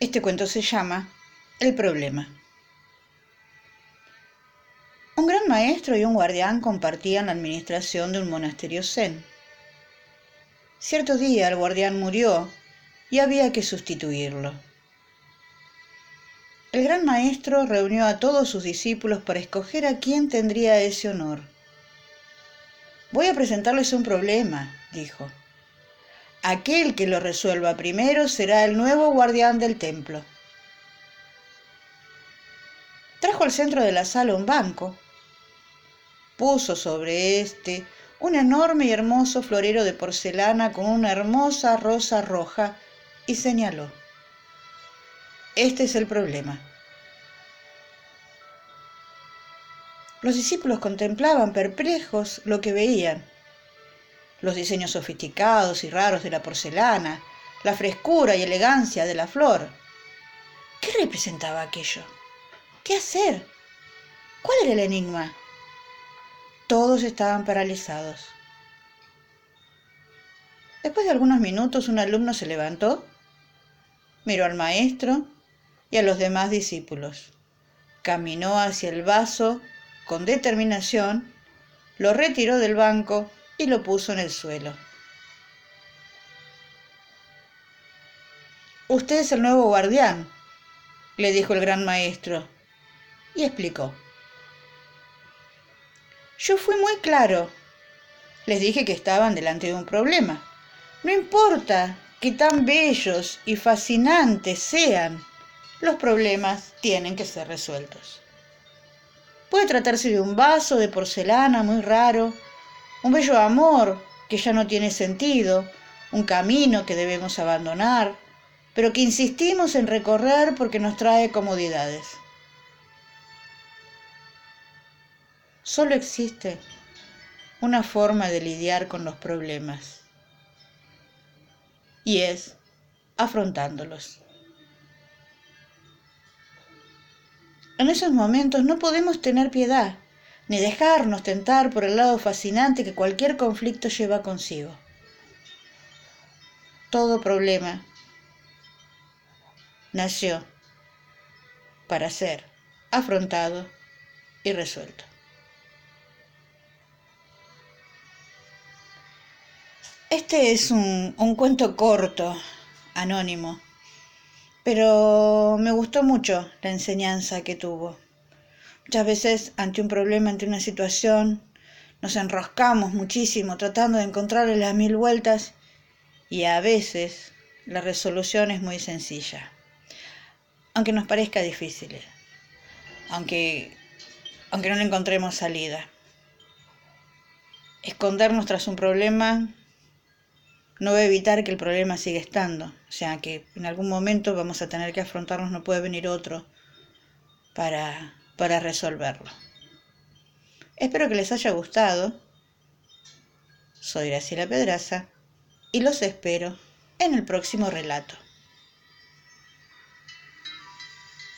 Este cuento se llama El problema. Un gran maestro y un guardián compartían la administración de un monasterio zen. Cierto día el guardián murió y había que sustituirlo. El gran maestro reunió a todos sus discípulos para escoger a quién tendría ese honor. Voy a presentarles un problema, dijo. Aquel que lo resuelva primero será el nuevo guardián del templo. Trajo al centro de la sala un banco. Puso sobre este un enorme y hermoso florero de porcelana con una hermosa rosa roja y señaló, este es el problema. Los discípulos contemplaban perplejos lo que veían los diseños sofisticados y raros de la porcelana, la frescura y elegancia de la flor. ¿Qué representaba aquello? ¿Qué hacer? ¿Cuál era el enigma? Todos estaban paralizados. Después de algunos minutos un alumno se levantó, miró al maestro y a los demás discípulos. Caminó hacia el vaso con determinación, lo retiró del banco y lo puso en el suelo. Usted es el nuevo guardián, le dijo el gran maestro, y explicó. Yo fui muy claro. Les dije que estaban delante de un problema. No importa que tan bellos y fascinantes sean, los problemas tienen que ser resueltos. Puede tratarse de un vaso de porcelana muy raro, un bello amor que ya no tiene sentido, un camino que debemos abandonar, pero que insistimos en recorrer porque nos trae comodidades. Solo existe una forma de lidiar con los problemas y es afrontándolos. En esos momentos no podemos tener piedad ni dejarnos tentar por el lado fascinante que cualquier conflicto lleva consigo. Todo problema nació para ser afrontado y resuelto. Este es un, un, cuento corto, anónimo, pero me gustó mucho la enseñanza que tuvo. Muchas veces ante un problema, ante una situación, nos enroscamos muchísimo tratando de encontrarle las mil vueltas y a veces la resolución es muy sencilla, aunque nos parezca difícil, aunque, aunque no le encontremos salida. Escondernos tras un problema no va a evitar que el problema siga estando, o sea que en algún momento vamos a tener que afrontarnos, no puede venir otro para para resolverlo. Espero que les haya gustado. Soy Graciela Pedraza y los espero en el próximo relato.